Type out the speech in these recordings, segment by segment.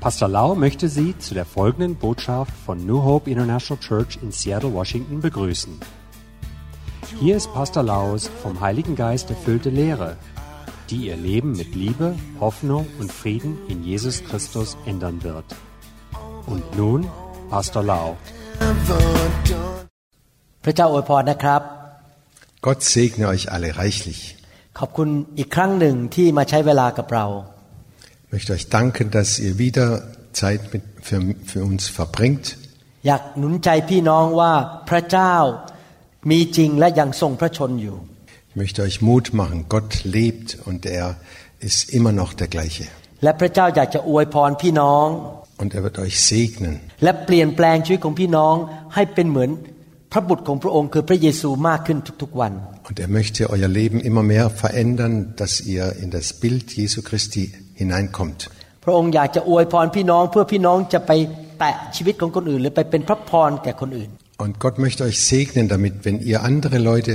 Pastor Lau möchte Sie zu der folgenden Botschaft von New Hope International Church in Seattle, Washington begrüßen. Hier ist Pastor Laus vom Heiligen Geist erfüllte Lehre, die Ihr Leben mit Liebe, Hoffnung und Frieden in Jesus Christus ändern wird. Und nun Pastor Lau. พระเจ้าอวยพรนะครับ Gott segne euch alle reichlich. ขอบคุณอีกครั้งหนึ่งที่มาใช้เวลากับเรา Ich möchte euch danken, dass ihr wieder Zeit mit, für, für uns verbringt. อยากหนุนใจพี่น้องว่าพระเจ้ามีจริงและยังทรงพระชนอยู่ Ich möchte euch Mut machen. Gott lebt und er ist immer noch der gleiche. และพระเจ้าอยากจะอวยพรพี่น้อง Und er wird euch segnen และเปลี่ยนแปลงชีวิตของพี่น้องให้เป็นเหมือนพระบุตรของพระองค์คือพระเยซูมากขึ้นทุกๆวัน und er möchte euer Leben immer mehr verändern, dass ihr in das Bild Jesu Christi hineinkommt. พระองค์อยากจะอวยพรพี่น้องเพื่อพี่น้องจะไปแตะชีวิตของคนอื่น หรือไปเป็นพระพรแก่คนอื่น Und Gott möchte euch segnen damit, wenn ihr andere Leute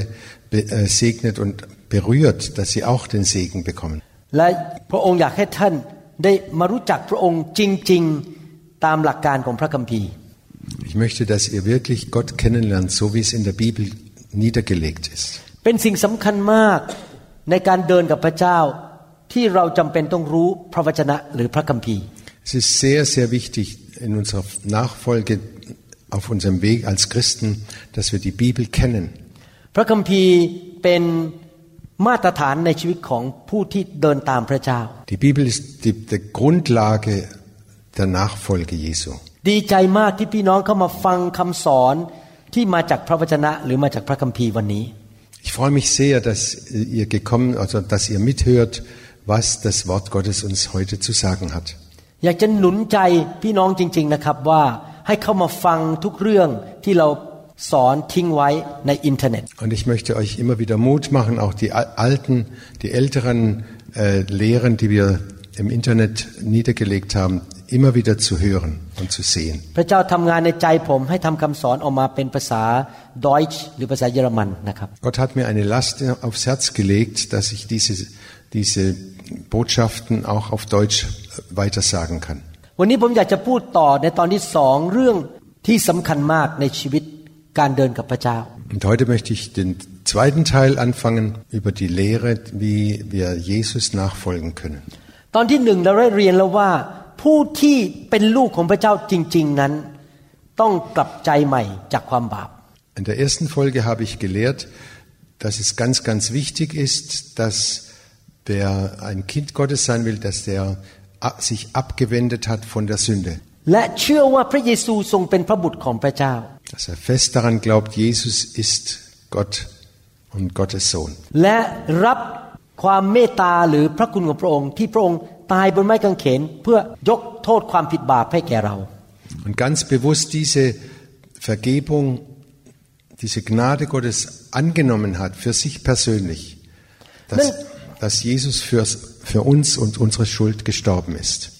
be- äh, segnet und berührt, dass sie auch den Segen bekommen. และพระองค์อยากให้ท่านได้มารู้จักพระองค์จริง ๆตามหลักการของพระคัมภีร์ Ich möchte, dass ihr wirklich Gott kennenlernt, so wie es in der Bibel niedergelegt ist. เป็นสิ่งสำคัญมากในการเดินกับพระเจ้า ที่เราจำเป็นต้องรู้พระวจนะหรือพระคัมภีร์ Es ist sehr, sehr wichtig in unserer Nachfolge auf unserem Weg als Christen, dass wir die Bibel kennen. พระคัมภีร์เป็นมาตรฐานในชีวิตของผู้ที่เดินตามพระเจ้า Die Bibel ist die, die Grundlage der Nachfolge Jesu. ดีใจมากที่พี่น้องเข้ามาฟังคำสอนที่มาจากพระวจนะ หรือมาจากพระคัมภีร์วันนี้ Ich freue mich sehr, dass ihr gekommen, also dass ihr mithört, was das Wort Gottes uns heute zu sagen hat. อยากจะหนุนใจพี่น้องจริง ๆนะครับว่าให้เข้ามาฟังทุกเรื่องที่เราสอนทิ้งไว้ในอินเทอร์เน็ต Und ich möchte euch immer wieder Mut machen, auch die al- alten, die älteren äh, Lehren, die wir im Internet niedergelegt haben, immer wieder zu hören und zu sehen. พระเจ้าทำงานในใจผมให้ทำคำสอนออกมาเป็นภาษาดอยช์หรือภาษาเยอรมันนะครับ Gott hat mir eine Last aufs Herz gelegt, dass ich diese, diese Botschaften auch auf Deutsch weitersagen kann. วันนี้ผมอยากจะพูดต่อในตอนที่สองเรื่องที่สำคัญมากในชีวิตการเดินกับพระเจ้า Und heute möchte ich den zweiten Teil anfangen über die Lehre, wie wir Jesus nachfolgen können. ตอนที่หนึ่งเราได้เรียนแล้วว่า ผู้ที่เป็นลูกของพระเจ้าจริง ๆนั้น ต้องกลับใจใหม่จากความบาป In der ersten Folge habe ich gelehrt, dass es ganz, ganz wichtig ist, dass Wer ein Kind Gottes sein will, dass der sich abgewendet hat von der Sünde. Dass er fest daran glaubt, Jesus ist Gott und Gottes Sohn. Und ganz bewusst diese Vergebung, diese Gnade Gottes angenommen hat für sich persönlich. Dass dass Jesus für, für uns und unsere Schuld gestorben ist.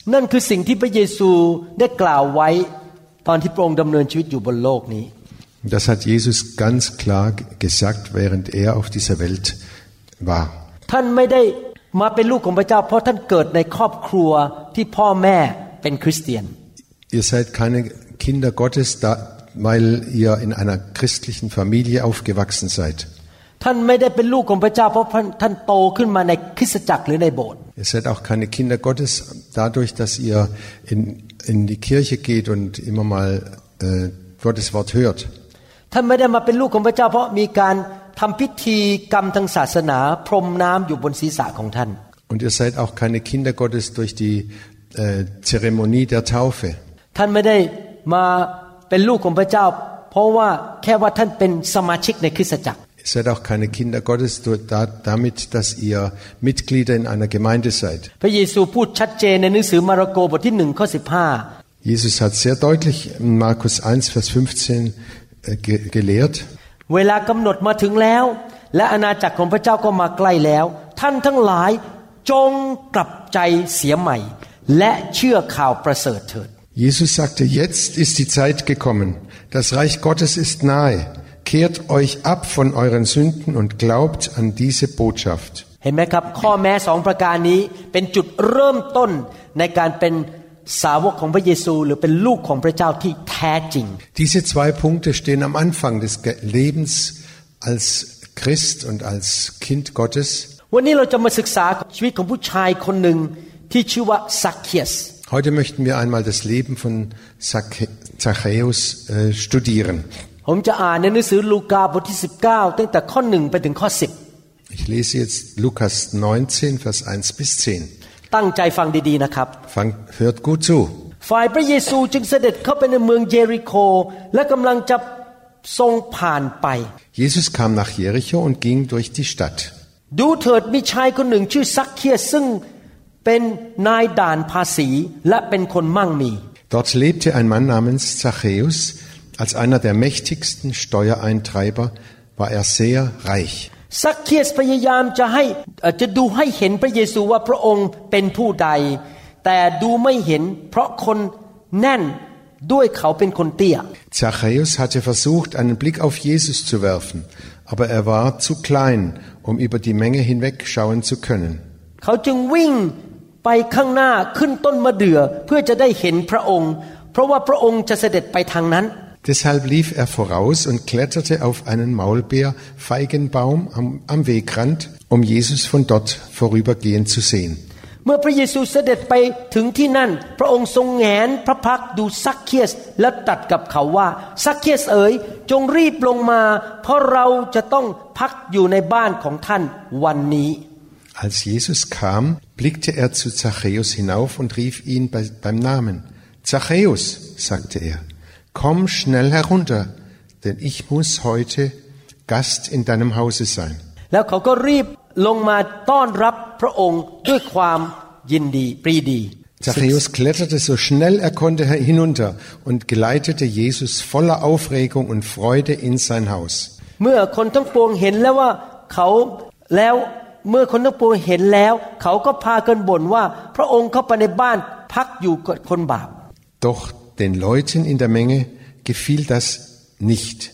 Das hat Jesus ganz klar gesagt, während er auf dieser Welt war. Ihr seid keine Kinder Gottes, weil ihr in einer christlichen Familie aufgewachsen seid. ท่านไม่ได้เป็นลูกของพระเจ้าเพราะท่านโตขึ้นมาในคริสตจักรหรือในโบสถ์ Ihr seid auch keine Kinder Gottes dadurch, dass ihr in, in die Kirche geht und immer mal äh, Gottes Wort hört. ท่านไม่ได้มาเป็นลูกของพระเจ้าเพราะมีการทำพิธีกรรมทางศาสนาพรมน้ำอยู่บนศีรษะของท่าน Und ihr seid auch keine Kinder Gottes durch die äh, Zeremonie der Taufe. ท่านไม่ได้มาเป็นลูกของพระเจ้า เพราะว่าแค่ว่าท่านเป็นสมาชิกในคริสตจักร Ihr seid auch keine Kinder Gottes durch- da- damit, dass ihr Mitglieder in einer Gemeinde seid. พระเยซูพูดชัดเจนในหนังสือมาระโกบทที่หนึ่งข้อสิบห้า Jesus hat sehr deutlich in Markus 1, Vers 15 äh, ge gelehrt, เวลากำหนดมาถึงแล้ว และอาณาจักรของพระเจ้าก็มาใกล้แล้ว ท่านทั้งหลายจงกลับใจเสียใหม่ และเชื่อข่าวประเสริฐเถิด Jesus sagte, jetzt ist die Zeit gekommen, das Reich Gottes ist nahe, kehrt euch ab von euren Sünden und glaubt an diese Botschaft. เห็นไหมครับ ข้อแม้สองประการนี้เป็นจุดเริ่มต้นในการเป็น สาวกของพระเยซู หรือเป็นลูกของพระเจ้าที่แท้จริง Diese zwei Punkte stehen am Anfang des Ge- Lebens als Christ und als Kind Gottes. วันนี้เราจะมาศึกษาชีวิตของผู้ชายคนหนึ่งที่ชื่อว่าซักเคียส Heute möchten wir einmal das Leben von Zacche- Zachäus äh, studieren. ผมจะอ่านในหนังสือลูกาบทที่ 19 ตั้งแต่ข้อหนึ่งไปถึงข้อ Ich lese jetzt Lukas 19, Vers 1 bis 10. 10ตั้งใจฟังดีๆนะครับ Fang, hört gut zu. ฝ่ายพระเยซูจึงเสด็จเข้าไปในเมืองเยริโค และกำลังจะทรงผ่านไป Jesus kam nach Jericho und ging durch die Stadt. ดูเถิดมีชายคนหนึ่งชื่อซักเคียสซึ่งเป็นนายด่านภาษีและเป็นคนมั่งมี Dort lebte ein Mann namens Zachäus. Als einer der mächtigsten Steuereintreiber war er sehr reich. ซักเคียสพยายามจะให้เอ่อจะดูให้เห็นพระเยซูว่าพระองค์เป็นผู้ใด แต่ดูไม่เห็นเพราะคนแน่นด้วยเขาเป็นคนเตี้ย Zachäus hatte versucht, einen Blick auf Jesus zu werfen, aber er war zu klein, um über die Menge hinwegschauen zu können. เขาจึงวิ่งไปข้างหน้าขึ้นต้นมะเดื่อเพื่อจะได้เห็นพระองค์ เพราะว่าพระองค์จะเสด็จไปทางนั้น Deshalb lief er voraus und kletterte auf einen Maulbeerfeigenbaum am, am Wegrand, um Jesus von dort vorübergehen zu sehen. เมื่อพระเยซูเสด็จไปถึงที่นั่น พระองค์ทรงแงนพระพักตร์ดูซักเคียส และตรัสกับเขาว่าซักเคียสเอ๋ยจงรีบลงมา เพราะเราจะต้องพักอยู่ในบ้านของท่านวันนี้ Als Jesus kam, blickte er zu Zachäus hinauf und rief ihn bei, beim Namen. Zachäus, sagte er, komm schnell herunter, denn ich muss heute Gast in deinem Hause sein. Zachäus kletterte so schnell er konnte hinunter und geleitete Jesus voller Aufregung und Freude in sein Haus. Doch den Leuten in der Menge gefiel das nicht.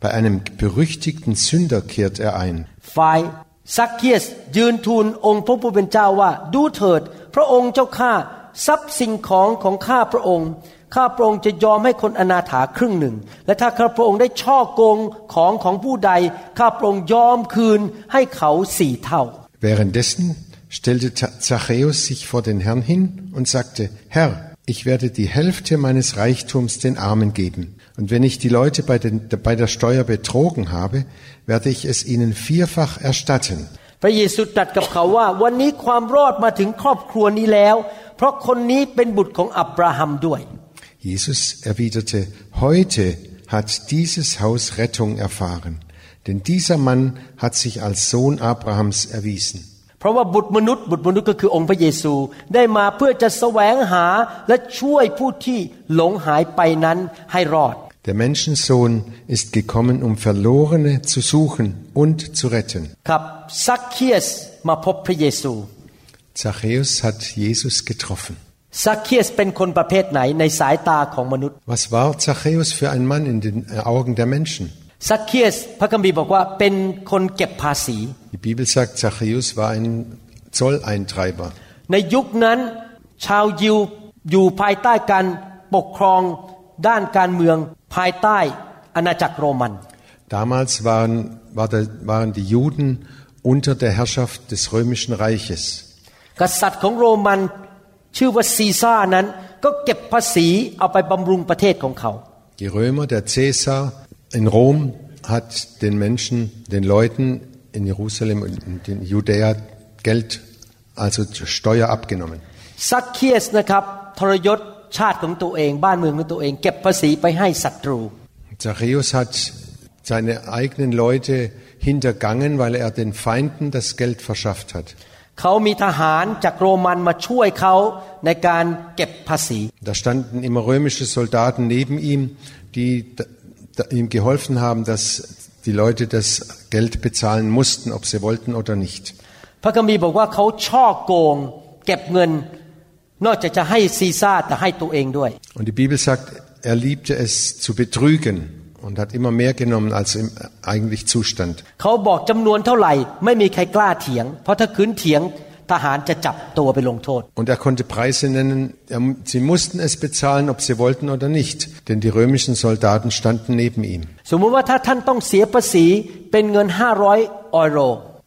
Bei einem berüchtigten Sünder kehrt er ein. ฝ่ายซักเคียสยืนทูลองค์พระผู้เป็นเจ้าว่า ดูเถิด พระองค์เจ้าข้าทรัพย์สิ่งของของข้าพระองค์ ข้าพระองค์จะยอมให้คนอนาถาครึ่งหนึ่ง และถ้าข้าพระองค์ได้ช่อโกงของของผู้ใด ข้าพระองค์ยอมคืนให้เขาสี่เท่า Währenddessen stellte Zachäus sich vor den Herrn hin und sagte, Herr, ich werde die Hälfte meines Reichtums den Armen geben. Und wenn ich die Leute bei, den, bei der Steuer betrogen habe, werde ich es ihnen vierfach erstatten. พระเยซูตรัสกับเขาว่า วันนี้ความรอดมาถึงครอบครัวนี้แล้ว เพราะคนนี้เป็นบุตรของอับราฮัมด้วย Jesus erwiderte, heute hat dieses Haus Rettung erfahren, denn dieser Mann hat sich als Sohn Abrahams erwiesen. เพราะว่าบุตรมนุษย์บุตรมนุษย์ก็คือองค์พระเยซู ได้มาเพื่อจะแสวงหาและช่วยผู้ที่หลงหายไปนั้นให้รอด Der Menschensohn ist gekommen, um Verlorene zu suchen und zu retten. ครับซักเคียสมาพบพระเยซู Zachäus hat Jesus getroffen. ซักเคียสเป็นคนประเภทไหนในสายตาของมนุษย์ Was war Zachäus für ein Mann in den Augen der Menschen? ซักเคียสพระคัมภีร์บอกว่าเป็นคนเก็บภาษี Die Bibel sagt, Zachäus war ein Zolleintreiber. ในยุคนั้นชาวยิวอยู่ภายใต้การปกครองด้านการเมืองภายใต้อาณาจักรโรมัน Damals waren, war der, waren die Juden unter der Herrschaft des römischen Reiches. กษัตริย์ของโรมันชื่อว่าซีซ่านั้น ก็เก็บภาษีเอาไปบำรุงประเทศของเขา Die Römer, der Cäsar in Rom hat den Menschen, den Leuten in Jerusalem und in Judäa Geld, also Steuer abgenommen. ซักเคียสนะครับทรยศชาติของตัวเอง บ้านเมืองของตัวเอง เก็บภาษีไปให้ศัตรู Zachäus hat seine eigenen Leute hintergangen, weil er den Feinden das Geld verschafft hat. เขามีทหารจากโรมันมาช่วยเขาในการเก็บภาษี Da standen immer römische Soldaten neben ihm, die ihm geholfen haben, dass die Leute das Geld bezahlen mussten, ob sie wollten oder nicht. พระคัมภีร์บอกว่าเขาช่อโกง เก็บเงิน นอกจากจะให้ซีซ่าแต่ให้ตัวเองด้วย Und die Bibel sagt, er liebte es zu betrügen und hat immer mehr genommen, als ihm eigentlich zustand. เขาบอกจำนวนเท่าไหร่ ไม่มีใครกล้าเถียง เพราะถ้าคืนเถียง ทหารจะจับตัวไปลงโทษ Und er konnte Preise nennen. Er- Sie mussten es bezahlen, ob sie wollten oder nicht. Denn die römischen Soldaten standen neben ihm. สมมุติว่าถ้าท่านต้องเสียภาษีเป็นเงิน 500ออโร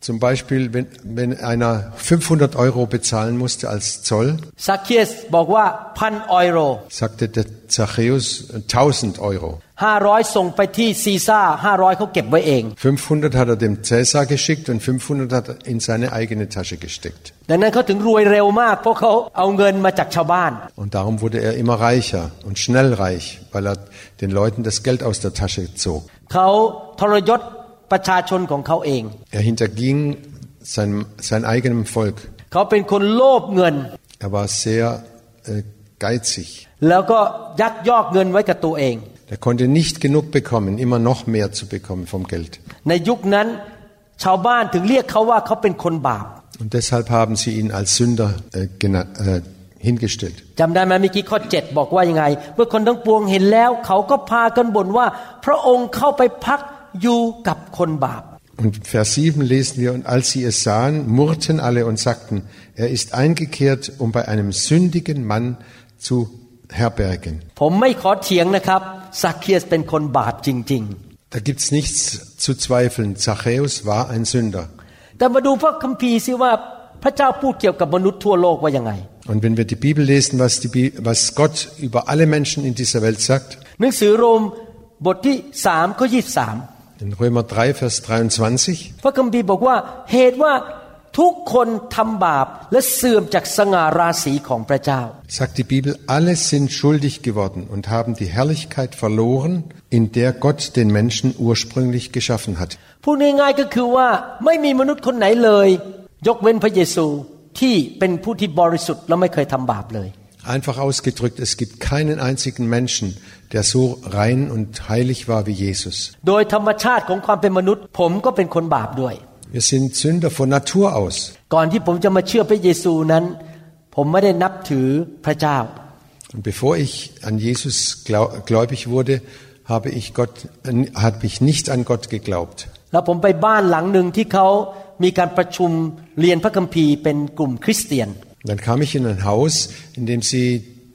Zum Beispiel, wenn, wenn einer 500 Euro bezahlen musste als Zoll, ซักเคียสบอกว่าพันออโร sagte der Zachäus äh, 1000 Euro. 500 ส่งไปที่ซีซ่า500 เขาเก็บไว้เอง 500 hat er dem Cäsar geschickt und 500 hat er in seine eigene Tasche gesteckt. ดังนั้นเขาถึงรวยเร็วมาก เพราะเขาเอาเงินมาจากชาวบ้าน Und darum wurde er immer reicher und schnell reich, weil er den Leuten das Geld aus der Tasche zog. เขาทรยศ ประชาชนของเขาเอง Er hinterging sein, sein eigenem Volk. เขาเป็นคนโลภเงิน Er war sehr äh, geizig. แล้วก็ยักยอกเงินไว้กับตัวเอง Er konnte nicht genug bekommen, immer noch mehr zu bekommen vom Geld. ในยุคนั้นชาวบ้านถึงเรียกเขาว่าเขาเป็นคนบาป Und deshalb haben sie ihn als Sünder äh, gena- äh, hingestellt. จำได้ไหมเมื่อกี้ข้อ 7 บอกว่ายังไง เมื่อคนทั้งปวงเห็นแล้ว เขาก็พากันบ่นว่า พระองค์เข้าไปพัก อยู่กับคนบาป Und Vers 7 lesen wir, und als sie es sahen, murrten alle und sagten, er ist eingekehrt, um bei einem sündigen Mann zu herbergen. ผมไม่ขอเถียงนะครับซักเคียสเป็นคนบาปจริง Da gibt's nichts zu zweifeln. Zachäus war ein Sünder. ๆ แต่มาดูพระคัมภีร์ซิว่าพระเจ้าพูดเกี่ยวกับมนุษย์ทั่วโลกว่ายังไง Und wenn wir die Bibel lesen, was, die Bi was Gott über alle Menschen in dieser Welt sagt, หนังสือโรมบทที่3ข้อ23 in Römer 3, Vers 23, พระคัมภีร์บอกว่าเหตุว่าทุกคนทำบาปและเสื่อมจากสง่าราศีของพระเจ้า sagt die Bibel, alle sind schuldig geworden und haben die Herrlichkeit verloren, in der Gott den Menschen ursprünglich geschaffen hat. พูดง่ายๆก็คือว่าไม่มีมนุษย์คนไหนเลย ยกเว้นพระเยซูที่เป็นผู้ที่บริสุทธิ์และไม่เคยทำบาปเลย Einfach ausgedrückt, es gibt keinen einzigen Menschen, der so rein und heilig war wie Jesus. โดยธรรมชาติของความเป็นมนุษย์ ผมก็เป็นคนบาปด้วย Wir sind Sünder von Natur aus. ก่อนที่ผมจะมาเชื่อพระเยซูนั้น ผมไม่ได้นับถือพระเจ้า Und bevor ich an Jesus glau- gläubig wurde, habe ich, Gott, äh, habe ich nicht an Gott geglaubt. แล้วผมไปบ้านหลังหนึ่งที่เขามีการประชุมเรียนพระคัมภีร์เป็นกลุ่มคริสเตียน Dann kam ich in ein Haus, in dem sie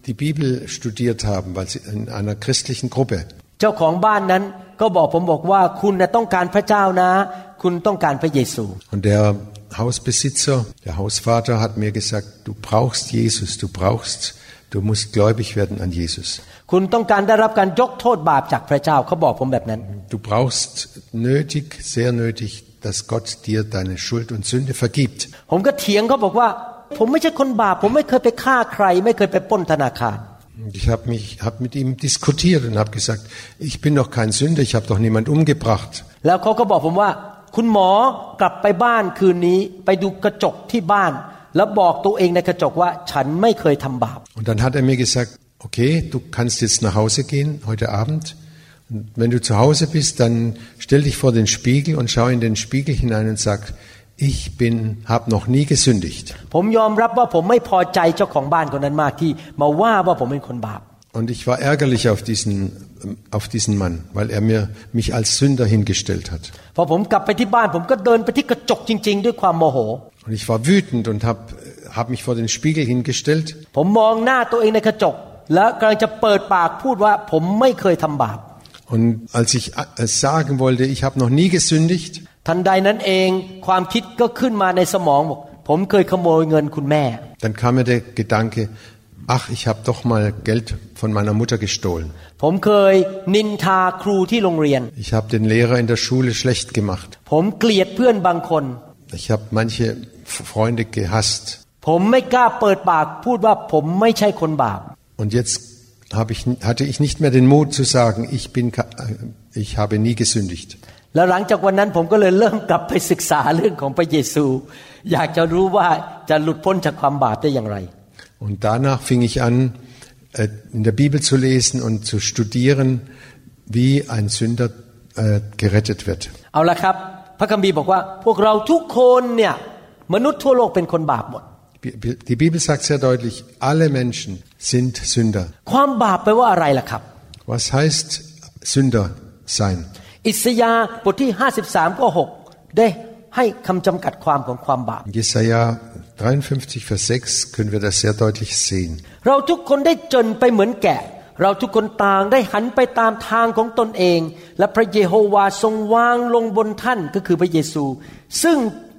die Bibel studiert haben, weil sie in einer christlichen Gruppe. เจ้าของบ้านนั้นก็บอกผมบอกว่าคุณน่ะต้องการพระเจ้านะ คุณต้องการพระเยซู Und der Hausbesitzer, der Hausvater hat mir gesagt, du brauchst Jesus, du brauchst, du musst gläubig werden an Jesus. คุณต้องการได้รับการยกโทษบาปจากพระเจ้าเขาบอกผมแบบนั้น Du brauchst nötig, sehr nötig, dass Gott dir deine Schuld und Sünde vergibt. ผมก็เถียงเขาบอกว่า ผมไม่ใช่คนบาป ผมไม่เคยไปฆ่าใคร ไม่เคยไปปล้นธนาคาร Und ich habe mich, habe mit ihm diskutiert und habe gesagt, ich bin doch kein Sünder, ich habe doch niemand umgebracht. แล้วเขาก็บอกผมว่า คุณหมอกลับไปบ้านคืนนี้ไปดูกระจกที่บ้าน แล้วบอกตัวเองในกระจกว่า ฉันไม่เคยทำบาป Und dann hat er mir gesagt, okay, du kannst jetzt nach Hause gehen heute Abend. Und wenn du zu Hause bist, dann stell dich vor den Spiegel und schau in den Spiegel hinein und sag, ich bin, habe noch nie gesündigt. ผมยอมรับว่าผมไม่พอใจเจ้าของบ้านคนนั้นมากที่มาว่าว่าผมเป็นคนบาป Und ich war ärgerlich auf diesen, auf diesen Mann, weil er mir, mich als Sünder hingestellt hat. พอผมกลับไปที่บ้าน ผมก็เดินไปที่กระจกจริง ๆ ด้วยความโมโห Und ich war wütend und habe hab mich vor den Spiegel hingestellt ผมมองหน้าตัวเองในกระจก แล้วกำลังจะเปิดปากพูดว่าผมไม่เคยทำบาป Und als ich äh, sagen wollte, ich habe noch nie gesündigt, ทันใดนั้นเองความคิดก็ขึ้นมาในสมองบอกผมเคยขโมยเงินคุณแม่ dann kam mir der Gedanke, ach, ich habe doch mal Geld von meiner Mutter gestohlen. ผมเคยนินทาครูที่โรงเรียน Ich habe den Lehrer in der Schule schlecht gemacht. ผมเกลียดเพื่อนบางคน Ich habe manche F- Freunde gehasst. ผมไม่กล้าเปิดปากพูดว่าผมไม่ใช่คนบาป Und jetzt habe ich, hatte ich nicht mehr den Mut zu sagen, ich, bin, ka- äh, ich habe nie gesündigt. แล้วหลังจากวันนั้นผมก็เลยเริ่มกลับไปศึกษาเรื่องของพระเยซู อยากจะรู้ว่าจะหลุดพ้นจากความบาปได้อย่างไร Und danach fing ich an, äh, in der Bibel zu lesen und zu studieren, wie ein Sünder äh, gerettet wird. เอาละครับ พระคัมภีร์บอกว่า พวกเราทุกคนเนี่ยมนุษย์ทั่วโลกเป็นคนบาปหมด Die Bibel sagt sehr deutlich, alle Menschen sind Sünder. ความบาปแปลว่าอะไรล่ะครับ Was heißt Sünder sein? อิสยาห์บทที่ 53 ข้อ 6 ได้ให้คำจำกัดความของความบาป Jesaja 53, Vers 6 können wir das sehr deutlich sehen. เราทุกคนได้จนไปเหมือนแกะ เราทุกคนต่างได้หันไปตามทางของตนเอง และพระเยโฮวาทรงวางลงบนท่านก็คือพระเยซู ซึ่ง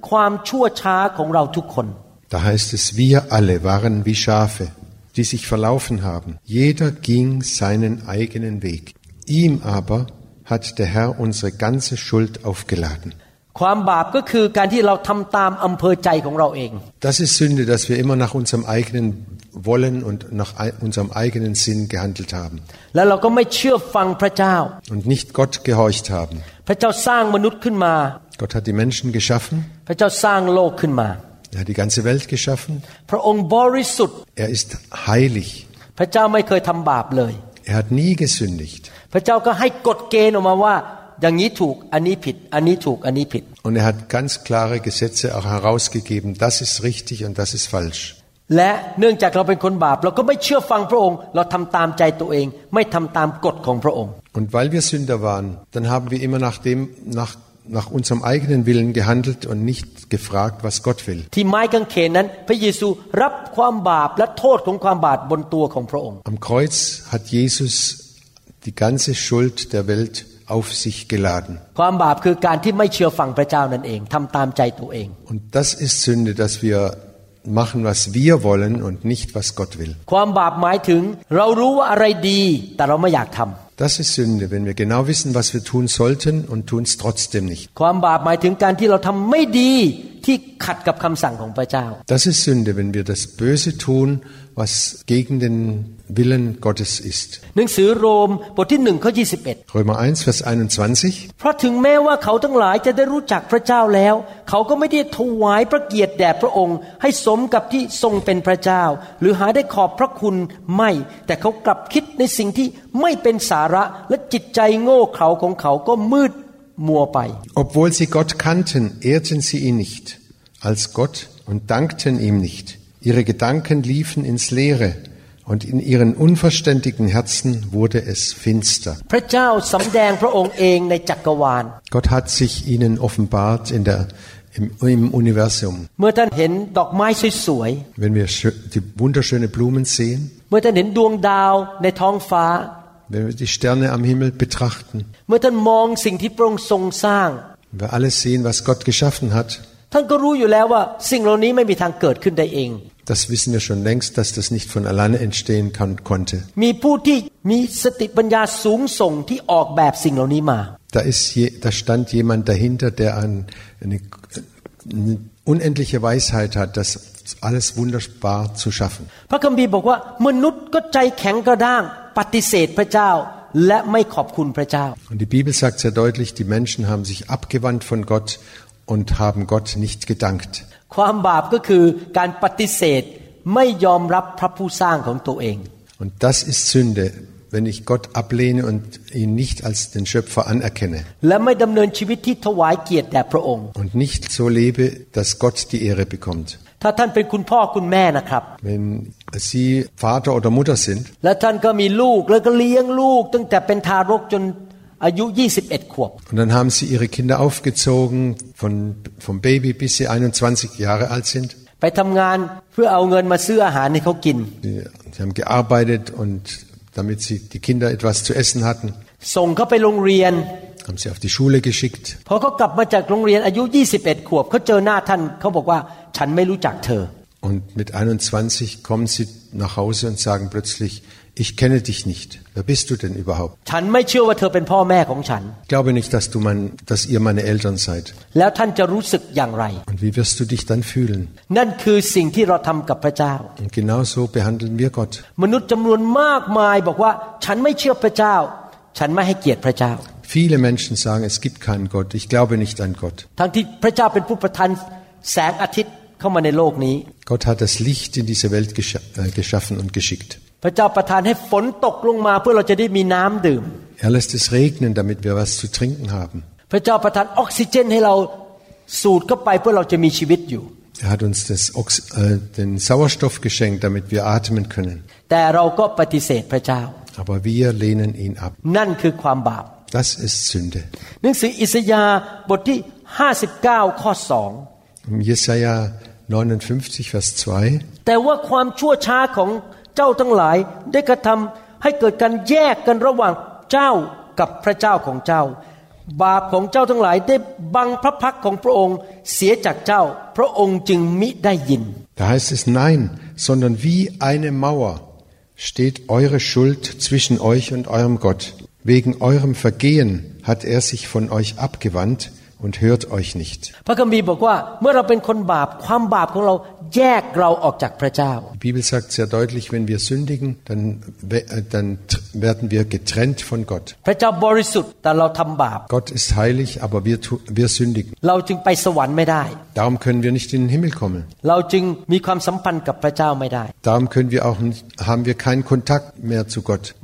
ความชั่วช้าของเราทุกคน Da heißt es, wir alle waren wie Schafe, die sich verlaufen haben. Jeder ging seinen eigenen Weg. Ihm aber hat der Herr unsere ganze Schuld aufgeladen. Das ist Sünde, dass wir immer nach unserem eigenen Wollen und nach unserem eigenen Sinn gehandelt haben. Und nicht Gott gehorcht haben. Gott hat die Menschen geschaffen. Er hat die ganze Welt geschaffen. Er ist heilig. Er hat nie gesündigt. พระเจ้าก็ให้กฎเกณฑ์ออกมาว่า อย่างนี้ถูกอันนี้ผิด อันนี้ถูกอันนี้ผิด und er hat ganz klare Gesetze auch herausgegeben, das ist richtig und das ist falsch. และเนื่องจากเราเป็นคนบาป เราก็ไม่เชื่อฟังพระองค์ เราทำตามใจตัวเอง ไม่ทำตามกฎของพระองค์ Und weil wir Sünder waren, dann haben wir immer nach dem, nach, nach unserem eigenen Willen gehandelt und nicht gefragt, was Gott will. ที่ไม้กางเขนนั้น พระเยซูรับความบาปและโทษของความบาปบนตัวของพระองค์ Am Kreuz hat Jesus die ganze Schuld der Welt auf sich geladen. Und das ist Sünde, dass wir machen, was wir wollen und nicht, was Gott will. Das ist Sünde, wenn wir genau wissen, was wir tun sollten und tun es trotzdem nicht. ความบาปหมายถึงการที่เราทำไม่ดีที่ขัดกับคำสั่งของพระเจ้า Das ist Sünde, wenn wir das Böse tun, was gegen den Willen Gottes ist. หนังสือโรมบทที่หนึ่งข้อ21 Römer 1, Vers 21. เพราะถึงแม้ว่าเขาทั้งหลายจะได้รู้จักพระเจ้าแล้ว เขาก็ไม่ได้ถวายพระเกียรติแด่พระองค์ ให้สมกับที่ทรงเป็นพระเจ้า หรือหาได้ขอบพระคุณไม่ แต่เขากลับคิดในสิ่งที่ไม่เป็นสาระและจิตใจโง่เขลาของเขาก็มืดมัวไป Obwohl sie Gott kannten, ehrten sie ihn nicht als Gott und dankten ihm nicht. Ihre Gedanken liefen ins Leere und in ihren unverständigen Herzen wurde es finster. Gott hat sich ihnen offenbart in der im, im Universum. Wenn wir die wunderschönen Blumen sehen, wenn wir die Sterne am Himmel betrachten, wenn wir alles sehen, was Gott geschaffen hat, ท่านก็รู้อยู่แล้วว่าสิ่งเหล่านี้ไม่มีทางเกิดขึ้นได้เอง das wissen wir schon längst, dass das nicht von alleine entstehen kann, konnte. มีผู้ที่มีสติปัญญาสูงส่งที่ออกแบบสิ่งเหล่านี้มา Da, ist je, da stand jemand dahinter, der ein, eine, eine unendliche Weisheit hat, das alles wunderbar zu schaffen. พระคัมภีร์บอกว่ามนุษย์ก็ใจแข็งกระด้าง ปฏิเสธพระเจ้า และไม่ขอบคุณพระเจ้า Und die Bibel sagt sehr deutlich, die Menschen haben sich abgewandt von Gott und haben Gott nicht gedankt. ความบาปก็คือการปฏิเสธไม่ยอมรับพระผู้สร้างของตัวเอง Und das ist Sünde, wenn ich Gott ablehne und ihn nicht als den Schöpfer anerkenne และไม่ดำเนินชีวิตที่ถวายเกียรติแด่พระองค์ und nicht so lebe, dass Gott die Ehre bekommt. ถ้าท่านเป็นคุณพ่อคุณแม่นะครับ Wenn Sie Vater oder Mutter sind และท่านก็มีลูกแล้วก็เลี้ยงลูก ตั้งแต่เป็นทารกจน อายุ 21 ขวบ und dann haben Sie Ihre Kinder aufgezogen, von, vom Baby bis sie 21 Jahre alt sind. ไปทำงานเพื่อเอาเงินมาซื้ออาหารให้เขากิน Sie, sie haben gearbeitet und damit sie die Kinder etwas zu essen hatten, ส่งเขาไปโรงเรียน haben sie auf die Schule geschickt. พอเขากลับมาจากโรงเรียนอายุ 21 ขวบเขาเจอหน้าท่านเขาบอกว่าฉันไม่รู้จักเธอ Und mit 21 kommen sie nach Hause und sagen plötzlich, ich kenne dich nicht. Wer bist du denn überhaupt? Ich glaube nicht, dass, du mein, dass ihr meine Eltern seid. Und wie wirst du dich dann fühlen? Und genau so behandeln wir Gott. Viele Menschen sagen, es gibt keinen Gott, ich glaube nicht an Gott. Gott hat das Licht in diese Welt äh, geschaffen und geschickt. พระเจ้าประทานให้ฝนตกลงมาเพื่อเราจะได้มีน้ำดื่ม Er lässt es regnen, damit wir was zu trinken haben. พระเจ้าประทานออกซิเจนให้เราสูดเข้าไปเพื่อเราจะมีชีวิตอยู่ Er hat uns das Ox äh, den Sauerstoff geschenkt, damit wir atmen können. แต่เราก็ปฏิเสธพระเจ้า Aber wir lehnen ihn ab. นั่นคือความบาป Das ist Sünde. หนังสืออิสยาห์บทที่ 59 ข้อ Im Jesaja 59, Vers 2. แต่ว่าความชั่วช้าของ เจ้าทั้งหลาย ได้กระทำให้เกิดการแยกกันระหว่างเจ้ากับพระเจ้าของเจ้า บาปของเจ้าทั้งหลายได้บังพระพักตร์ของพระองค์เสียจากเจ้า พระองค์จึงมิได้ยิน Da heißt es nein, sondern wie eine Mauer steht eure Schuld zwischen euch und eurem Gott. Wegen eurem Vergehen hat er sich von euch abgewandt und hört euch nicht. Die Bibel sagt sehr deutlich, wenn wir sündigen, dann, äh, dann werden wir getrennt von Gott. Gott ist heilig, aber wir, wir sündigen. Darum können wir nicht in den Himmel kommen. Darum können wir auch haben wir keinen Kontakt mehr zu Gott.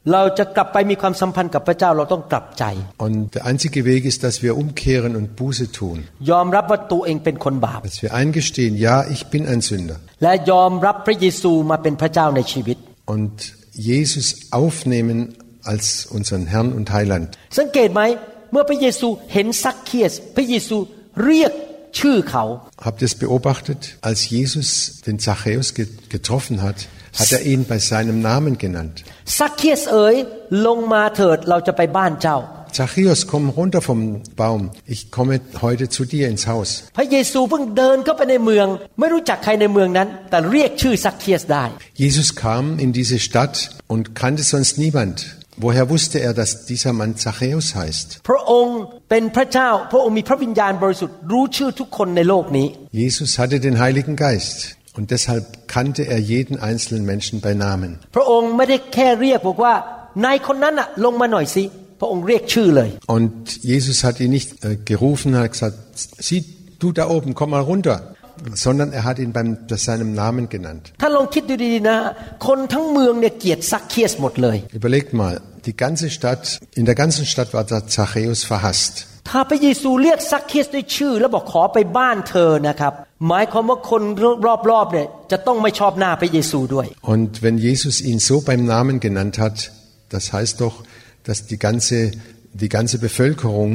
ดังนั้นวิธีที่เราจะกลับไปมีความสัมพันธ์กับพระเจ้าเราต้องกลับใจ Und der einzige Weg ist, dass wir umkehren und Buße tun. ยอมรับว่าตัวเองเป็นคนบาป Dass wir eingestehen, ja, ich bin ein Sünder. และยอมรับพระเยซูมาเป็นพระเจ้าในชีวิต Und Jesus aufnehmen als unseren Herrn und Heiland. สังเกตไหมเมื่อพระเยซูเห็นซักเคียส พระเยซูเรียกชื่อเขา Habt ihr es beobachtet? Als Jesus den Zachäus ge- getroffen hat, hat er ihn bei seinem Namen genannt. ซักเคียสเอ๋ยลงมาเถิดเราจะไปบ้านเจ้า Zachäus, komm runter vom Baum. Ich komme heute zu dir ins Haus. พระเยซูเพิ่งเดินเข้าไปในเมือง ไม่รู้จักใครในเมืองนั้น แต่เรียกชื่อซักเคียสได้ Jesus kam in diese Stadt und kannte sonst niemand. Woher wusste er, dass dieser Mann Zachäus heißt? พระองค์เป็นพระเจ้า พระองค์มีพระวิญญาณบริสุทธิ์รู้ชื่อทุกคนในโลกนี้ Jesus hatte den Heiligen Geist und deshalb kannte er jeden einzelnen Menschen bei Namen. พระองค์ไม่ได้แค่เรียกบอกว่านายคนนั้นอะลงมาหน่อยสิ พระองค์เรียกชื่อเลย Und Jesus hat ihn nicht äh, gerufen, hat gesagt, sieh du da oben, komm mal runter, sondern er hat ihn beim, bei seinem Namen genannt. ถ้าลองคิดดูดีๆนะ คนทั้งเมืองเนี่ยเกลียดซักเคียสหมดเลย Überlegt mal, die ganze Stadt, in der ganzen Stadt war der Zachäus verhasst. ถ้าพระเยซูเรียกซักเคียสด้วยชื่อ แล้วบอกขอไปบ้านเธอนะครับ หมายความว่าคนรอบๆเนี่ยจะต้องไม่ชอบหน้าพระเยซูด้วย Und wenn Jesus ihn so beim Namen genannt hat, das heißt doch, dass die ganze, die ganze Bevölkerung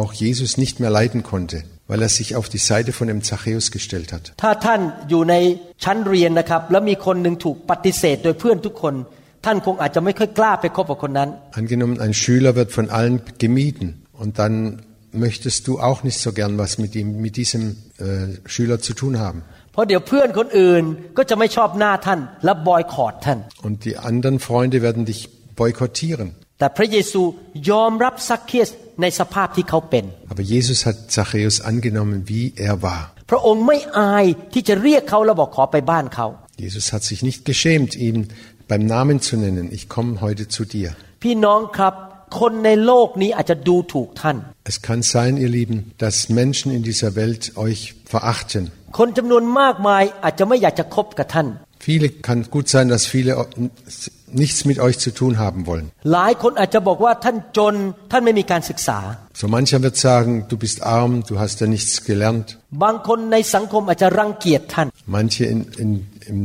auch Jesus nicht mehr leiden konnte, weil er sich auf die Seite von dem Zachäus gestellt hat. ถ้าท่านอยู่ในชั้นเรียนนะครับ แล้วมีคนหนึ่งถูกปฏิเสธโดยเพื่อนทุกคน ท่านคงอาจจะไม่ค่อยกล้าไปคบกับคนนั้น Angenommen, ein Schüler wird von allen gemieden und dann möchtest du auch nicht so gern was mit ihm, mit diesem äh, Schüler zu tun haben. เพราะเดี๋ยวเพื่อนคนอื่นก็จะไม่ชอบหน้าท่าน และบอยคอรดท่าน Und die anderen Freunde werden dich boykottieren. แต่พระเยซูยอมรับซักเคียสในสภาพที่เขาเป็น Aber Jesus hat Zachäus angenommen, wie er war. พระองค์ไม่อายที่จะเรียกเขาแล้วบอกขอไปบ้านเขา Jesus hat sich nicht geschämt, ihn beim Namen zu nennen. Ich komme heute zu dir. พี่น้องครับ คนในโลกนี้อาจจะดูถูกท่าน Es kann sein, ihr Lieben, dass Menschen in dieser Welt euch verachten. คนจำนวนมากมายอาจจะไม่อยากจะคบกับท่าน Viele kann gut sein, dass viele nichts mit euch zu tun haben wollen. หลายคนอาจจะบอกว่าท่านจนท่านไม่มีการศึกษา So mancher wird sagen, du bist arm, du hast ja nichts gelernt. บางคนในสังคมอาจจะรังเกียจท่าน Manche in, in, in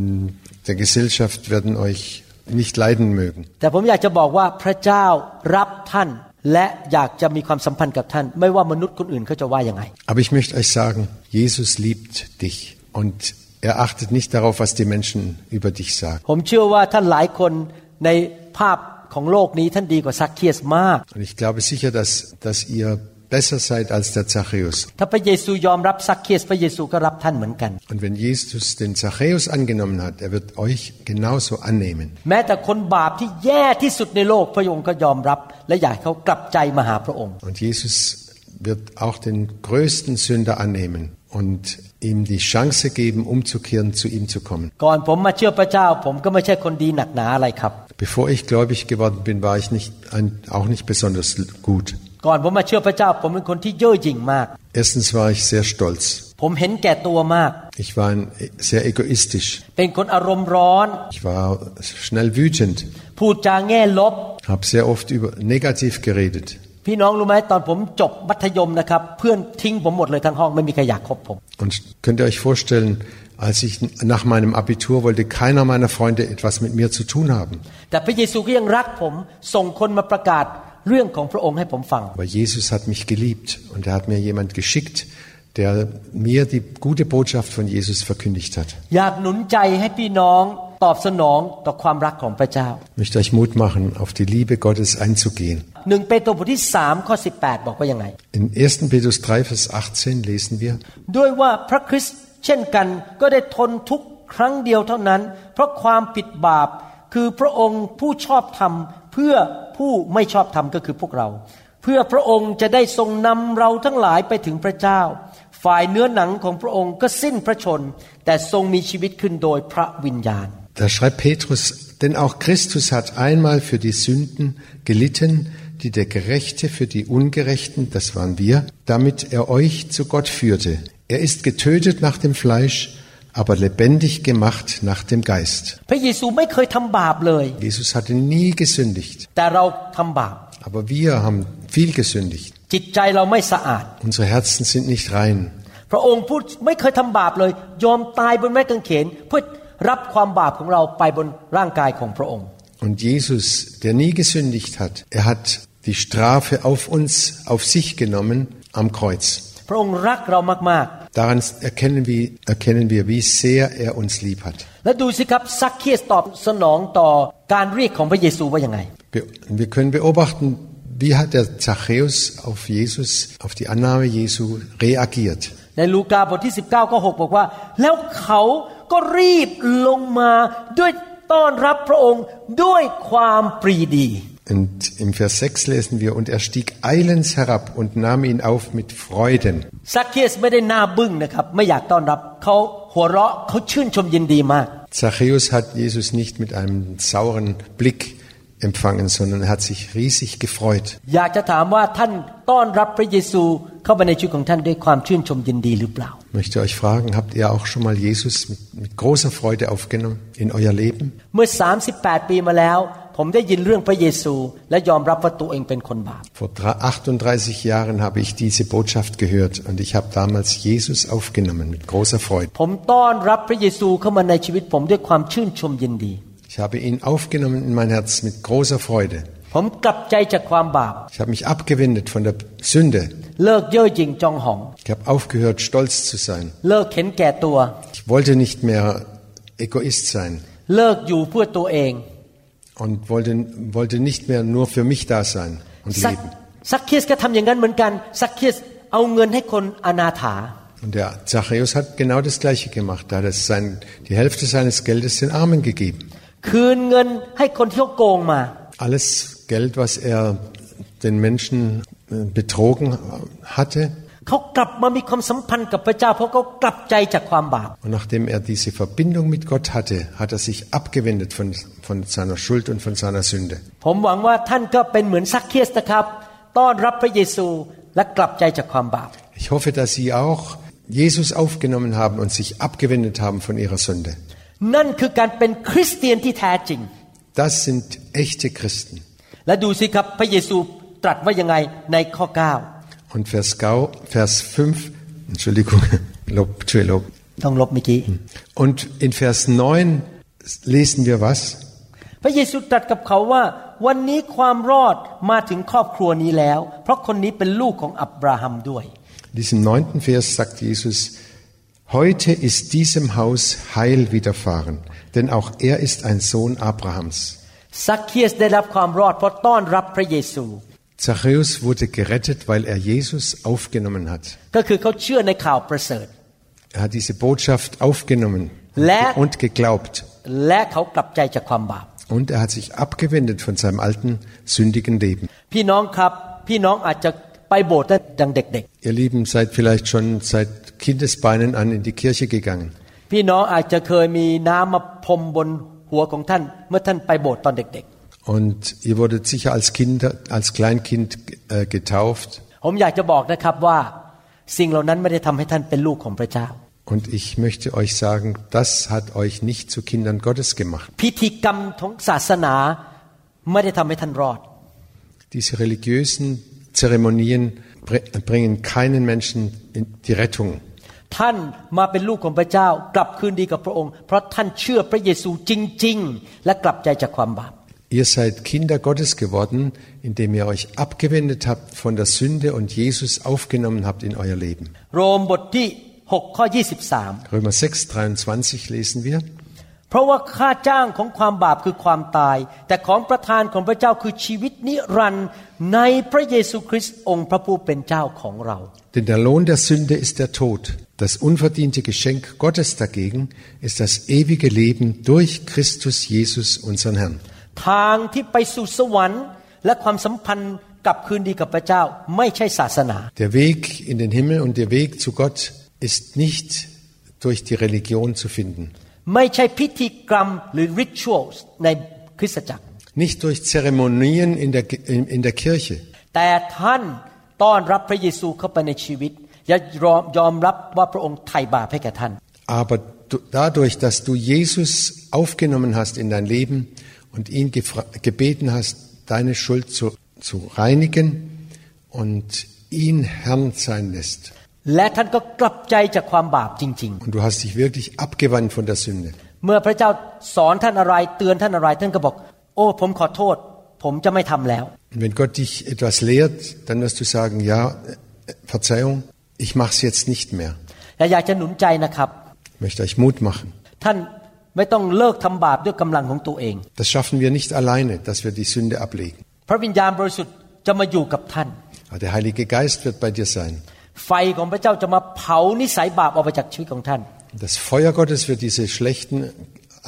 der Gesellschaft werden euch nicht leiden mögen. แต่ผมอยากจะบอกว่าพระเจ้ารับท่าน และอยากจะมีความสัมพันธ์กับท่าน ไม่ว่ามนุษย์คนอื่นเขาจะว่ายังไง Aber ich möchte euch sagen, Jesus liebt dich und er achtet nicht darauf, was die Menschen über dich sagen. ผมเชื่อว่าท่านหลายคนในภาพของโลกนี้ท่านดีกว่าซักเคียสมาก Und ich glaube sicher, dass, dass ihr besser seid als der Zachäus. Und wenn Jesus den Zachäus angenommen hat, er wird euch genauso annehmen. Und Jesus wird auch den größten Sünder annehmen und ihm die Chance geben, umzukehren, zu ihm zu kommen. Bevor ich gläubig geworden bin, war ich nicht, auch nicht besonders gut. ก่อนผมมาเชื่อพระเจ้า ผมเป็นคนที่เย่อหยิ่งมาก Erstens war ich sehr stolz. ผมเห็นแก่ตัวมาก Ich war ein, sehr egoistisch. เป็นคนอารมณ์ร้อน Ich war schnell wütend, พูดจาแง่ลบ habe sehr oft über negativ geredet. พี่น้องรู้ไหมตอนผมจบมัธยมนะครับ เพื่อนทิ้งผมหมดเลยทั้งห้องไม่มีใครอยากคบผม Und könnt ihr euch vorstellen, als ich nach meinem Abitur wollte keiner meiner Freunde etwas mit mir zu tun haben. แต่พระเยซูก็ยังรักผมส่งคนมาประกาศ เรื่องของพระองค์ให้ผมฟัง Aber Jesus hat mich geliebt und er hat mir jemand geschickt, der mir die gute Botschaft von Jesus verkündigt hat. อยากหนุนใจให้พี่น้องตอบสนองต่อความรักของพระเจ้า Ich möchte euch Mut machen, auf die Liebe Gottes einzugehen. หนึ่งเปโตรบทที่3ข้อ18 บอกว่ายังไง In 1. Petrus 3, Vers 18 lesen wir, ด้วยว่าพระคริสต์เช่นกันก็ได้ทนทุกข์ครั้งเดียวเท่านั้น เพราะความผิดบาป คือพระองค์ผู้ชอบธรรม เพื่อผู้ไม่ชอบธรรมก็คือพวกเรา เพื่อพระองค์จะได้ทรงนำเราทั้งหลายไปถึงพระเจ้า ฝ่ายเนื้อหนังของพระองค์ก็สิ้นพระชน แต่ทรงมีชีวิตขึ้นโดยพระวิญญาณ da schreibt Petrus, denn auch Christus hat einmal für die Sünden gelitten, die der Gerechte für die Ungerechten, das waren wir, damit er euch zu Gott führte. Er ist getötet nach dem Fleisch, aber lebendig gemacht nach dem Geist. พระเยซูไม่เคยทำบาปเลย Jesus hatte nie gesündigt, แต่เราทำบาป aber wir haben viel gesündigt. จิตใจเราไม่สะอาด Unsere Herzen sind nicht rein. พระองค์ผู้ไม่เคยทำบาปเลย ยอมตายบนไม้กางเขน เพื่อรับความบาปของเราไปบนร่างกายของพระองค์ Und Jesus, der nie gesündigt hat, er hat die Strafe auf uns, auf sich genommen am Kreuz. พระองค์รักเรามาก Daran erkennen wir, erkennen wir, wie sehr er uns lieb hat. ๆ และดูสิครับซักเคียสตอบสนองต่อการเรียกของพระเยซูว่ายังไง Wir, wir können beobachten, wie hat der Zachäus auf Jesus, auf die Annahme Jesu reagiert. ในลูกาบทที่ 19ข้อ6บอกว่า แล้วเขาก็รีบลงมาด้วยต้อนรับพระองค์ด้วยความปรีดี Und im Vers 6 lesen wir, und er stieg eilends herab und nahm ihn auf mit Freuden. ซักเคียสไม่ได้หน้าบึ้งนะครับ ไม่อยากต้อนรับเขาหัวเราะเขาชื่นชมยินดีมาก Zachäus hat Jesus nicht mit einem sauren Blick empfangen, sondern er hat sich riesig gefreut. อยากจะถามว่าท่านต้อนรับพระเยซูเข้ามาในชีวิตของท่านด้วยความชื่นชมยินดีหรือเปล่า Ich möchte euch fragen, habt ihr auch schon mal Jesus mit, mit großer Freude aufgenommen in euer Leben? เมื่อ 38 ปีมาแล้ว ผมได้ยินเรื่องพระเยซู และยอมรับว่าตัวเองเป็นคนบาป Vor dra- 38 Jahren habe ich diese Botschaft gehört und ich habe damals Jesus aufgenommen mit großer Freude. ผมต้อนรับพระเยซูเข้ามาในชีวิตผมด้วยความชื่นชมยินดี Ich habe ihn aufgenommen in mein Herz mit großer Freude. ผมกลับใจจากความบาป Ich habe mich abgewendet von der Sünde. เลิกเย่อหยิ่งจองหอง Ich habe aufgehört, stolz zu sein. เลิกเห็นแก่ตัว Ich wollte nicht mehr Egoist sein เลิกอยู่เพื่อตัวเอง und wollte, wollte nicht mehr nur für mich da sein und leben. Und der Zachäus hat genau das Gleiche gemacht. Er hat sein, die Hälfte seines Geldes den Armen gegeben. Alles Geld, was er den Menschen äh, betrogen hatte, เขากลับมามีความสัมพันธ์กับพระเจ้า เพราะเขากลับใจจากความบาป Und nachdem er diese Verbindung mit Gott hatte, hat er sich abgewendet von, von seiner Schuld und von seiner Sünde. ผมหวังว่าท่านก็เป็นเหมือนซักเคียสนะครับ ต้อนรับพระเยซูและกลับใจจากความบาป Ich hoffe, dass Sie auch Jesus aufgenommen haben und sich abgewendet haben von ihrer Sünde. นั่นคือการเป็นคริสเตียนที่แท้จริง Das sind echte Christen. และดูสิครับพระเยซูตรัสว่ายังไงในข้อ Und Vers, Gau, Vers 5, Entschuldigung, Lob, Entschuldigung. 9 ต้องลบเมื่อกี้ Und in Vers 9 lesen wir was? พระเยซูตรัสกับเขาว่า วันนี้ความรอดมาถึงครอบครัวนี้แล้ว เพราะคนนี้เป็นลูกของอับราฮัมด้วย In diesem neunten Vers sagt Jesus, heute ist diesem Haus Heil widerfahren, denn auch er ist ein Sohn Abrahams. ซักเคียสได้รับความรอดเพราะต้อนรับพระเยซู Zachäus wurde gerettet, weil er Jesus aufgenommen hat. ก็คือเขาเชื่อในข่าวประเสริฐ Er hat diese Botschaft aufgenommen Lä- und geglaubt. และเขากลับใจจากความบาป Und er hat sich abgewendet von seinem alten, sündigen Leben. พี่น้องครับ พี่น้องอาจจะไปโบสถ์ตั้งแต่เด็ก Ihr Lieben seid vielleicht schon seit Kindesbeinen an in die Kirche gegangen. ๆ พี่น้องอาจจะเคยมีน้ำมาพรมบนหัวของท่าน เมื่อท่านไปโบสถ์ตอนเด็ก Und ihr wurdet sicher als Kind, als Kleinkind äh, getauft. ๆ ผมอยากจะบอกนะครับว่าสิ่งเหล่านั้นไม่ได้ทำให้ท่านเป็นลูกของพระเจ้า Und ich möchte euch sagen, das hat euch nicht zu Kindern Gottes gemacht. พิธีกรรมของศาสนาไม่ได้ทำให้ท่านรอด Diese religiösen Zeremonien br- bringen keinen Menschen in die Rettung. ท่านมาเป็นลูกของพระเจ้า กลับคืนดีกับพระองค์ เพราะท่านเชื่อพระเยซูจริง ๆ และกลับใจจากความบาป Ihr seid Kinder Gottes geworden, indem ihr euch abgewendet habt von der Sünde und Jesus aufgenommen habt in euer Leben. โรมบทที่6ข้อ23 Römer 6, 23 lesen wir. เพราะว่าค่าจ้างของความบาปคือความตาย แต่ของประทานของพระเจ้าคือชีวิตนิรันดร์ในพระเยซูคริสต์องค์พระผู้เป็นเจ้าของเรา Denn der Lohn der Sünde ist der Tod. Das unverdiente Geschenk Gottes dagegen ist das ewige Leben durch Christus Jesus, unseren Herrn. ทางที่ไปสู่สวรรค์ และความสัมพันธ์กลับคืนดีกับพระเจ้า ไม่ใช่ศาสนา Der Weg in den Himmel und der Weg zu Gott ist nicht durch die Religion zu finden. ไม่ใช่พิธีกรรมหรือ rituals ในคริสตจักร Nicht durch Zeremonien in der, in, in der Kirche. แต่ท่านต้อนรับพระเยซูเข้าไปในชีวิตและยอมรับว่าพระองค์ไถ่บาปให้แก่ท่าน Aber du, dadurch, dass du Jesus aufgenommen hast in dein Leben und ihn gefra- gebeten hast, deine Schuld zu, zu reinigen und ihn Herrn sein lässt. และท่านก็กลับใจจากความบาปจริง Und du hast dich wirklich abgewandt von der Sünde. ๆ เมื่อพระเจ้าสอนท่านอะไรเตือนท่านอะไร ท่านก็บอก โอ้ ผมขอโทษ ผมจะไม่ทำแล้ว Und wenn Gott dich etwas lehrt, dann wirst du sagen, ja, äh, Verzeihung, ich mache es jetzt nicht mehr. และอยากจะหนุนใจนะครับ Ich möchte euch Mut machen. ท่าน ไม่ต้องเลิกทำบาปด้วยกำลังของตัวเอง Das schaffen wir nicht alleine, dass wir die Sünde ablegen. พระวิญญาณบริสุทธิ์จะมาอยู่กับท่าน Aber der Heilige Geist wird bei dir sein. ไฟของพระเจ้าจะมาเผานิสัยบาปออกไปจากชีวิตของท่าน Das Feuer Gottes wird diese schlechten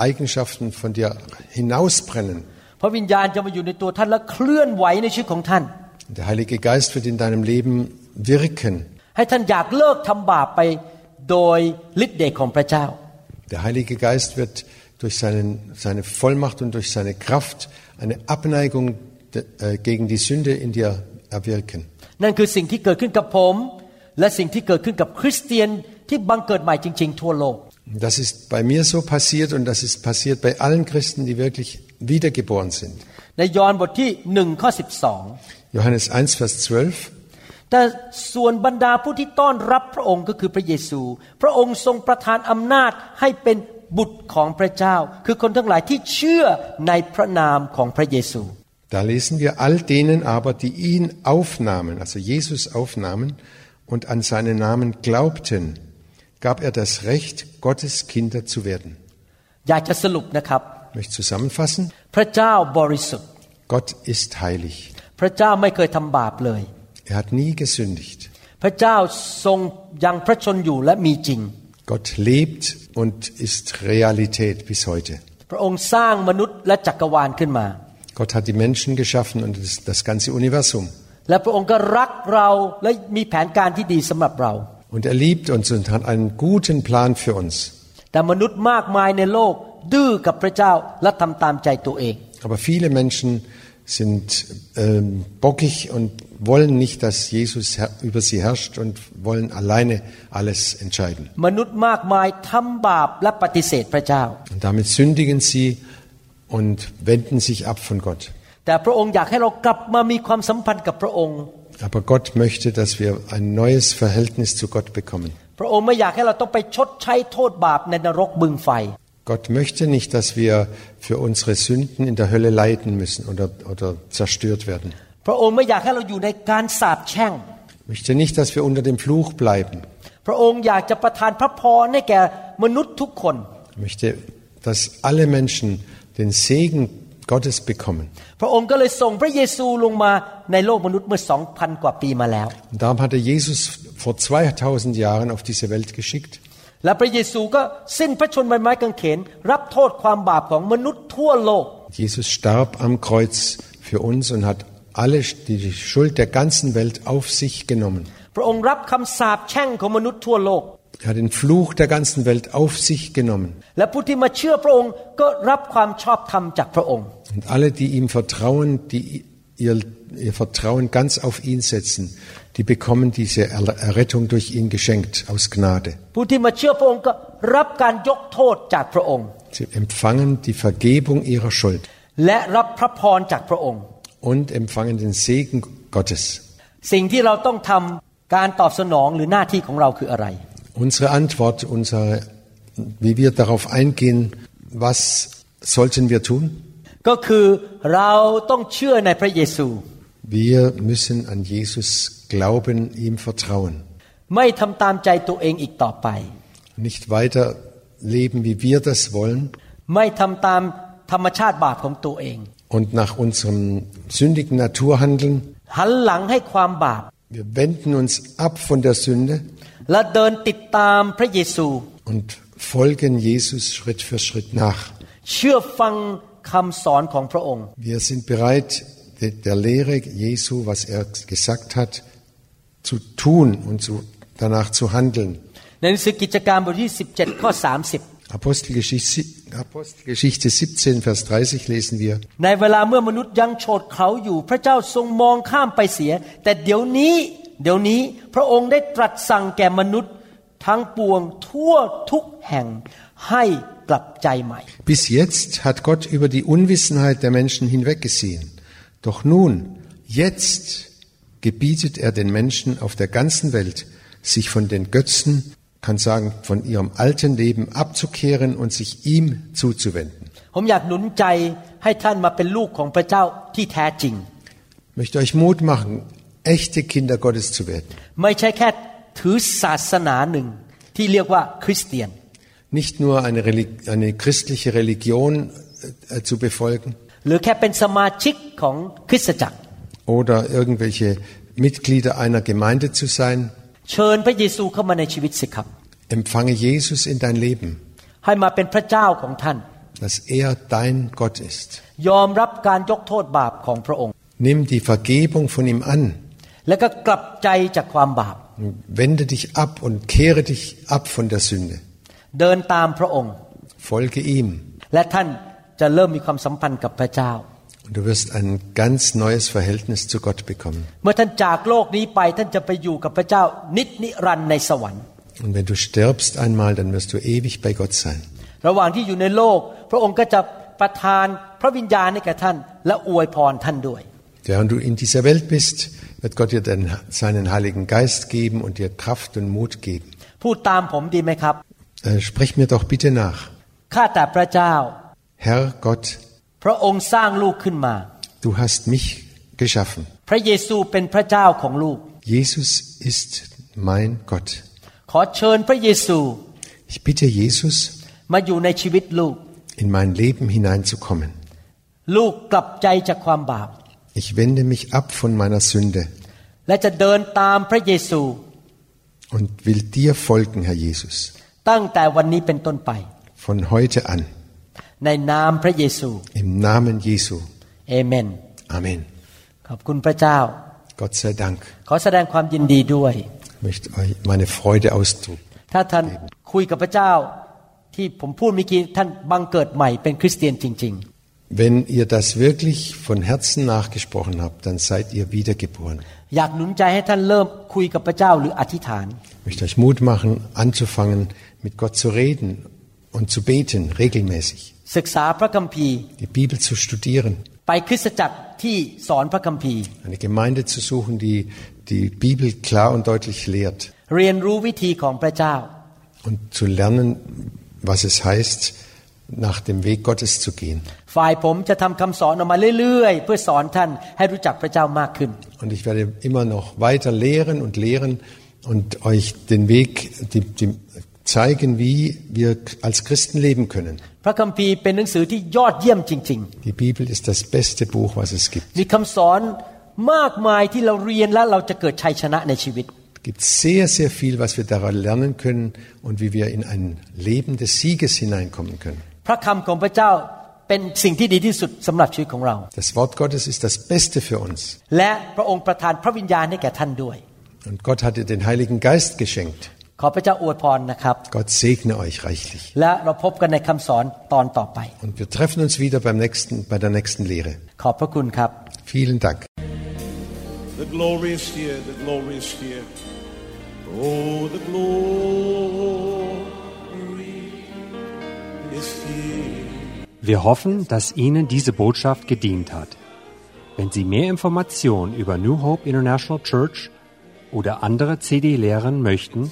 Eigenschaften von dir hinausbrennen. พระวิญญาณจะมาอยู่ในตัวท่านและเคลื่อนไหวในชีวิตของท่าน Und Der Heilige Geist wird in deinem Leben wirken. ให้ท่านอยากเลิกทำบาปไปโดยฤทธิ์เดชของพระเจ้า Der Heilige Geist wird durch seinen, seine Vollmacht und durch seine Kraft eine Abneigung de, äh, gegen die Sünde in dir erwirken. นั่นคือสิ่งที่เกิดขึ้นกับผม และสิ่งที่เกิดขึ้นกับคริสเตียนที่บังเกิดใหม่จริง ๆ ทั่วโลก Das ist bei mir so passiert und das ist passiert bei allen Christen, die wirklich wiedergeboren sind. ในยอห์นบทที่หนึ่งข้อสิบสอง Johannes 1, Vers 12. แต่ส่วนบรรดาผู้ที่ต้อนรับพระองค์ก็คือพระเยซู พระองค์ทรงประทานอำนาจให้เป็นบุตรของพระเจ้า คือคนทั้งหลายที่เชื่อในพระนามของพระเยซู Da lesen wir all denen aber, die ihn aufnahmen, also Jesus aufnahmen und an seinen Namen glaubten, gab er das Recht, Gottes Kinder zu werden. อยากจะสรุปนะครับ Ich möchte zusammenfassen. พระเจ้าบริสุทธิ์ Gott ist heilig. พระเจ้าไม่เคยทำบาปเลย Er hat nie gesündigt. พระเจ้าทรงยังพระชนอยู่และมีจริง Gott lebt und ist Realität bis heute. พระองค์สร้างมนุษย์และจักรวาลขึ้นมา Gott hat die Menschen geschaffen und das, das ganze Universum. และพระองค์ก็รักเราและมีแผนการที่ดีสำหรับเรา Und er liebt uns und hat einen guten Plan für uns. แต่มนุษย์มากมายในโลก ดื้อกับพระเจ้าและทำตามใจตัวเอง Aber viele Menschen sind ähm, bockig und wollen nicht, dass Jesus über sie herrscht und wollen alleine alles entscheiden. Und damit sündigen sie und wenden sich ab von Gott. Aber Gott möchte, dass wir ein neues Verhältnis zu Gott bekommen. Gott möchte nicht, dass wir für unsere Sünden in der Hölle leiden müssen oder, oder zerstört werden. Er möchte nicht, dass wir unter dem Fluch bleiben. Er möchte, dass alle Menschen den Segen Gottes bekommen. Darum hat er Jesus vor 2000 Jahren auf diese Welt geschickt. และพระเยซูก็สิ้นพระชนม์บนไม้กางเขน รับโทษความบาปของมนุษย์ทั่วโลก Jesus starb am Kreuz für uns und hat alle die Schuld der ganzen Welt auf sich genommen. พระองค์รับคำสาปแช่งของมนุษย์ทั่วโลก Er hat den Fluch der ganzen Welt auf sich genommen. และผู้ที่มาเชื่อพระองค์ก็รับความชอบธรรมจากพระองค์ Und alle, die ihm vertrauen, die ihr, ihr Vertrauen ganz auf ihn setzen, die bekommen diese Er- Errettung durch ihn geschenkt aus Gnade. ผู้ที่มาเชื่อพระองค์ก็รับการยกโทษจากพระองค์ Sie empfangen die Vergebung ihrer Schuld และรับพระพรจากพระองค์ und empfangen den Segen Gottes. สิ่งที่เราต้องทำการตอบสนองหรือหน้าที่ของเราคืออะไร Unsere Antwort, unser, wie wir darauf eingehen, was sollten wir tun? ก็คือเราต้องเชื่อในพระเยซู wir müssen an Jesus glauben, ihm vertrauen. Nicht weiter leben, wie wir das wollen. Und nach unserem sündigen Natur handeln. Wir wenden uns ab von der Sünde. Und folgen Jesus Schritt für Schritt nach. Wir sind bereit, der Lehre Jesu, was er gesagt hat, zu tun und zu, danach zu handeln. ในหนังสือกิจการบทที่ 17 ข้อ 30 Apostelgeschichte, Apostelgeschichte 17, Vers 30 lesen wir. ในเวลาเมื่อมนุษย์ยังโฉดเขาอยู่ พระเจ้าทรงมองข้ามไปเสีย แต่เดี๋ยวนี้ เดี๋ยวนี้พระองค์ได้ตรัสสั่งแก่มนุษย์ทั้งปวงทั่วทุกแห่งให้กลับใจใหม่ Bis jetzt hat Gott über die Unwissenheit der Menschen hinweggesehen. doch nun, jetzt gebietet er den Menschen auf der ganzen Welt, sich von den Götzen, kann sagen, von ihrem alten Leben abzukehren und sich ihm zuzuwenden. Ich möchte euch Mut machen, echte Kinder Gottes zu werden. Nicht nur eine, eine christliche Religion äh, äh zu befolgen หรือแค่เป็นสมาชิกของคริสตจักร oder irgendwelche Mitglieder einer Gemeinde zu sein. เชิญพระเยซูเข้ามาในชีวิตสิครับ Empfange Jesus in dein Leben, ให้มาเป็นพระเจ้าของท่าน dass er dein Gott ist. ยอมรับการยกโทษบาปของพระองค์ Nimm die Vergebung von ihm an. แล้วก็กลับใจจากความบาป Wende dich ab und kehre dich ab von der Sünde. เดินตามพระองค์ Folge ihm. และท่าน จะเริ่มมีความสัมพันธ์กับพระเจ้า Und du wirst ein ganz neues Verhältnis zu Gott bekommen. เมื่อท่านจากโลกนี้ไปท่านจะไปอยู่กับพระเจ้า นิจนิรันดร์ในสวรรค์ Und wenn du stirbst einmal, dann wirst du ewig bei Gott sein. ระหว่างที่อยู่ในโลก พระองค์ก็จะประทานพระวิญญาณให้แก่ท่าน และอวยพรท่านด้วย Während du in dieser Welt bist, wird Gott dir den, seinen Heiligen Geist geben und dir Kraft und Mut geben. พูดตามผมดีไหมครับ Äh, sprich mir doch bitte nach. Herr Gott, du hast mich geschaffen. Jesus ist mein Gott. Ich bitte Jesus, in mein Leben hineinzukommen. Ich wende mich ab von meiner Sünde. Und will dir folgen, Herr Jesus. Von heute an. ในนามพระเยซู Im Namen Jesu. เอเมน Amen. ขอบคุณพระเจ้า Gott sei Dank. ขอแสดงความยินดีด้วย Ich möchte euch meine Freude ausdrücken. ถ้าท่านคุยกับพระเจ้า ที่ผมพูดเมื่อกี้ท่านบังเกิดใหม่เป็นคริสเตียนจริง Wenn ihr das wirklich von Herzen nachgesprochen habt, dann seid ihr wiedergeboren. ๆ อยากหนุนใจให้ท่านเริ่มคุยกับพระเจ้าหรืออธิษฐาน Ich möchte euch Mut machen, anzufangen, mit Gott zu reden und zu beten, regelmäßig. ศึกษาพระคัมภีร์ Die Bibel zu studieren, ไปคริสตจักรที่สอนพระคัมภีร์ eine Gemeinde zu suchen, die die Bibel klar und deutlich lehrt เรียนรู้วิธีของพระเจ้า und zu lernen, was es heißt, nach dem Weg Gottes zu gehen. ฝ่ายผมจะทำคำสอนออกมาเรื่อยๆ เพื่อสอนท่านให้รู้จักพระเจ้ามากขึ้น Und ich werde immer noch weiter lehren und lehren und euch den Weg die, die zeigen, wie wir als Christen leben können. Die Bibel ist das beste Buch, was es gibt. Es gibt sehr, sehr viel, was wir daran lernen können und wie wir in ein Leben des Sieges hineinkommen können. Das Wort Gottes ist das Beste für uns. Und Gott hat dir den Heiligen Geist geschenkt. ขอพระเจ้าอวยพรนะครับ Gott segne euch reichlich. และเราพบกันในคำสอนตอนต่อไป Und wir treffen uns wieder beim nächsten, bei der nächsten Lehre. ขอบพระคุณครับ Vielen Dank. The glory is here, the glory is here. Oh, the glory is here. Wir hoffen, dass Ihnen diese Botschaft gedient hat. Wenn Sie mehr Informationen über New Hope International Church oder andere CD-Lehren möchten,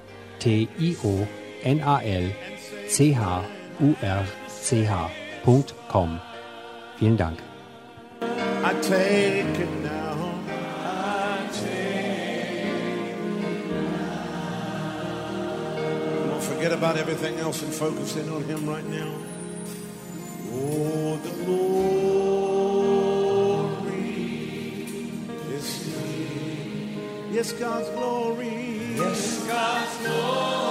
N-A-T-I-O-N-A-L-C-H-U-R-C-H.com. Vielen Dank. I take it now. Forget about everything else and focus in on Him right now. Oh, the glory is here. Yes, God's glory. Yes, God's glory.